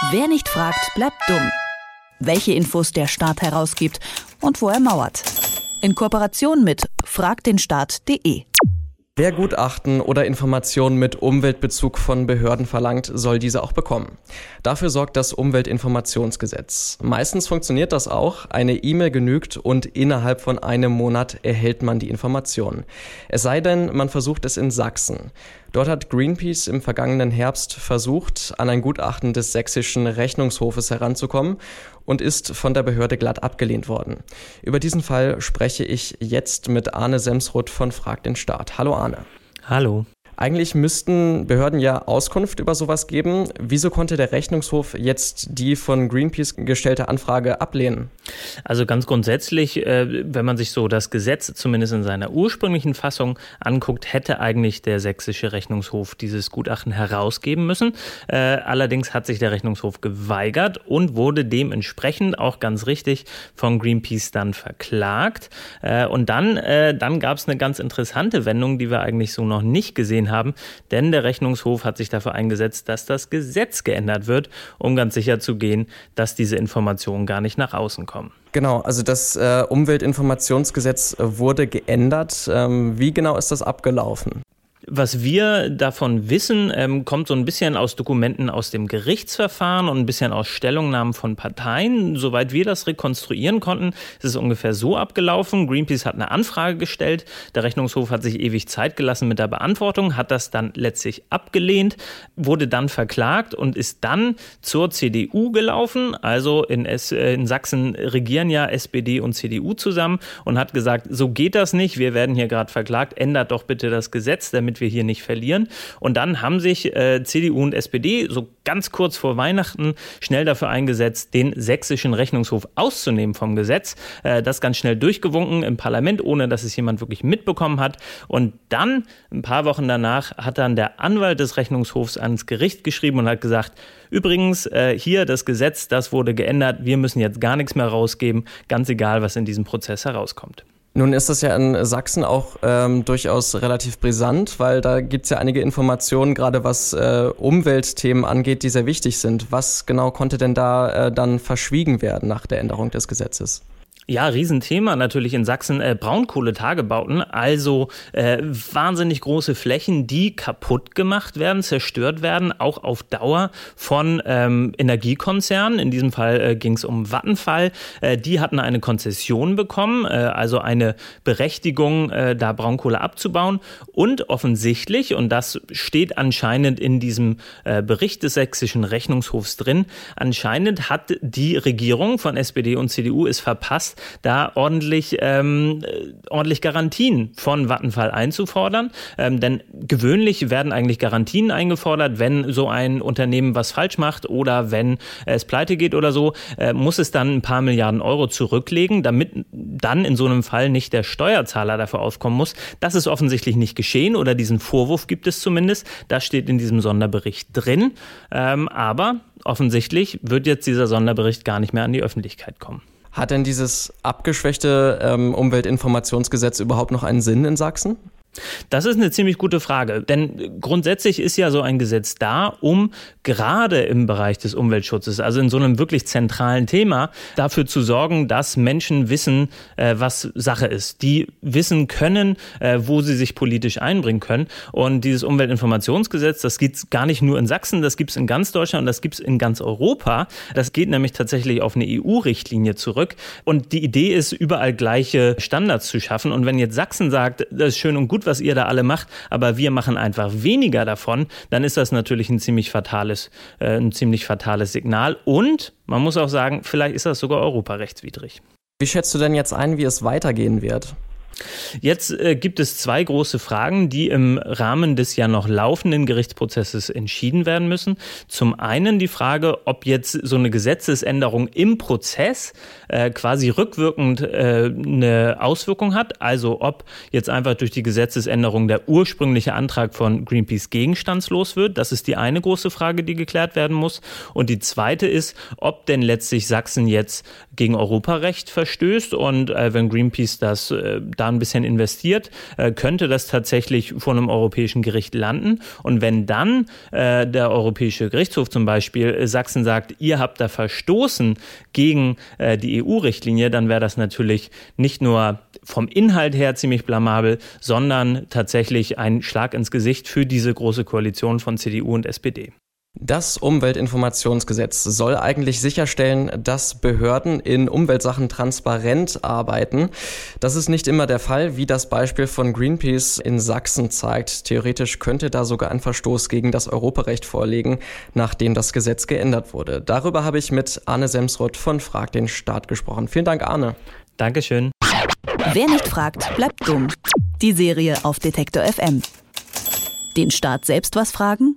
Wer nicht fragt, bleibt dumm. Welche Infos der Staat herausgibt und wo er mauert. In Kooperation mit fragdenstaat.de. Wer Gutachten oder Informationen mit Umweltbezug von Behörden verlangt, soll diese auch bekommen. Dafür sorgt das Umweltinformationsgesetz. Meistens funktioniert das auch. Eine E-Mail genügt und innerhalb von einem Monat erhält man die Informationen. Es sei denn, man versucht es in Sachsen. Dort hat Greenpeace im vergangenen Herbst versucht, an ein Gutachten des sächsischen Rechnungshofes heranzukommen und ist von der Behörde glatt abgelehnt worden. Über diesen Fall spreche ich jetzt mit Arne Semsroth von Frag den Staat. Hallo Arne. Hallo. Eigentlich müssten Behörden ja Auskunft über sowas geben. Wieso konnte der Rechnungshof jetzt die von Greenpeace gestellte Anfrage ablehnen? Also ganz grundsätzlich, äh, wenn man sich so das Gesetz zumindest in seiner ursprünglichen Fassung anguckt, hätte eigentlich der sächsische Rechnungshof dieses Gutachten herausgeben müssen. Äh, allerdings hat sich der Rechnungshof geweigert und wurde dementsprechend auch ganz richtig von Greenpeace dann verklagt. Äh, und dann, dann gab es eine ganz interessante Wendung, die wir eigentlich so noch nicht gesehen haben, denn der Rechnungshof hat sich dafür eingesetzt, dass das Gesetz geändert wird, um ganz sicher zu gehen, dass diese Informationen gar nicht nach außen kommen. Genau, also das äh, Umweltinformationsgesetz wurde geändert. Ähm, wie genau ist das abgelaufen? Was wir davon wissen, ähm, kommt so ein bisschen aus Dokumenten aus dem Gerichtsverfahren und ein bisschen aus Stellungnahmen von Parteien. Soweit wir das rekonstruieren konnten, ist es ungefähr so abgelaufen. Greenpeace hat eine Anfrage gestellt. Der Rechnungshof hat sich ewig Zeit gelassen mit der Beantwortung, hat das dann letztlich abgelehnt, wurde dann verklagt und ist dann zur CDU gelaufen. Also in, S äh, in Sachsen regieren ja SPD und CDU zusammen und hat gesagt, so geht das nicht. Wir werden hier gerade verklagt. Ändert doch bitte das Gesetz, damit wir hier nicht verlieren. Und dann haben sich äh, CDU und SPD so ganz kurz vor Weihnachten schnell dafür eingesetzt, den sächsischen Rechnungshof auszunehmen vom Gesetz. Äh, das ganz schnell durchgewunken im Parlament, ohne dass es jemand wirklich mitbekommen hat. Und dann, ein paar Wochen danach, hat dann der Anwalt des Rechnungshofs ans Gericht geschrieben und hat gesagt, übrigens, äh, hier das Gesetz, das wurde geändert, wir müssen jetzt gar nichts mehr rausgeben, ganz egal, was in diesem Prozess herauskommt. Nun ist das ja in Sachsen auch ähm, durchaus relativ brisant, weil da gibt es ja einige Informationen, gerade was äh, Umweltthemen angeht, die sehr wichtig sind. Was genau konnte denn da äh, dann verschwiegen werden nach der Änderung des Gesetzes? Ja, Riesenthema natürlich in Sachsen äh, Braunkohletagebauten, also äh, wahnsinnig große Flächen, die kaputt gemacht werden, zerstört werden, auch auf Dauer von ähm, Energiekonzernen. In diesem Fall äh, ging es um Vattenfall. Äh, die hatten eine Konzession bekommen, äh, also eine Berechtigung, äh, da Braunkohle abzubauen. Und offensichtlich, und das steht anscheinend in diesem äh, Bericht des sächsischen Rechnungshofs drin, anscheinend hat die Regierung von SPD und CDU es verpasst, da ordentlich, ähm, äh, ordentlich Garantien von Vattenfall einzufordern. Ähm, denn gewöhnlich werden eigentlich Garantien eingefordert, wenn so ein Unternehmen was falsch macht oder wenn es pleite geht oder so, äh, muss es dann ein paar Milliarden Euro zurücklegen, damit dann in so einem Fall nicht der Steuerzahler dafür aufkommen muss. Das ist offensichtlich nicht geschehen oder diesen Vorwurf gibt es zumindest. Das steht in diesem Sonderbericht drin. Ähm, aber offensichtlich wird jetzt dieser Sonderbericht gar nicht mehr an die Öffentlichkeit kommen. Hat denn dieses abgeschwächte ähm, Umweltinformationsgesetz überhaupt noch einen Sinn in Sachsen? Das ist eine ziemlich gute Frage, denn grundsätzlich ist ja so ein Gesetz da, um gerade im Bereich des Umweltschutzes, also in so einem wirklich zentralen Thema, dafür zu sorgen, dass Menschen wissen, äh, was Sache ist. Die wissen können, äh, wo sie sich politisch einbringen können. Und dieses Umweltinformationsgesetz, das gibt es gar nicht nur in Sachsen, das gibt es in ganz Deutschland und das gibt es in ganz Europa. Das geht nämlich tatsächlich auf eine EU-Richtlinie zurück. Und die Idee ist, überall gleiche Standards zu schaffen. Und wenn jetzt Sachsen sagt, das ist schön und gut, was ihr da alle macht, aber wir machen einfach weniger davon, dann ist das natürlich ein ziemlich fatales, äh, ein ziemlich fatales Signal. Und man muss auch sagen, vielleicht ist das sogar europarechtswidrig. Wie schätzt du denn jetzt ein, wie es weitergehen wird? Jetzt äh, gibt es zwei große Fragen, die im Rahmen des ja noch laufenden Gerichtsprozesses entschieden werden müssen. Zum einen die Frage, ob jetzt so eine Gesetzesänderung im Prozess äh, quasi rückwirkend äh, eine Auswirkung hat, also ob jetzt einfach durch die Gesetzesänderung der ursprüngliche Antrag von Greenpeace gegenstandslos wird. Das ist die eine große Frage, die geklärt werden muss. Und die zweite ist, ob denn letztlich Sachsen jetzt gegen Europarecht verstößt und äh, wenn Greenpeace das äh, da ein bisschen investiert, äh, könnte das tatsächlich vor einem europäischen Gericht landen. Und wenn dann äh, der Europäische Gerichtshof zum Beispiel äh, Sachsen sagt, ihr habt da verstoßen gegen äh, die EU-Richtlinie, dann wäre das natürlich nicht nur vom Inhalt her ziemlich blamabel, sondern tatsächlich ein Schlag ins Gesicht für diese große Koalition von CDU und SPD. Das Umweltinformationsgesetz soll eigentlich sicherstellen, dass Behörden in Umweltsachen transparent arbeiten. Das ist nicht immer der Fall, wie das Beispiel von Greenpeace in Sachsen zeigt. Theoretisch könnte da sogar ein Verstoß gegen das Europarecht vorliegen, nachdem das Gesetz geändert wurde. Darüber habe ich mit Arne Semsroth von Frag den Staat gesprochen. Vielen Dank, Arne. Dankeschön. Wer nicht fragt, bleibt dumm. Die Serie auf Detektor FM. Den Staat selbst was fragen?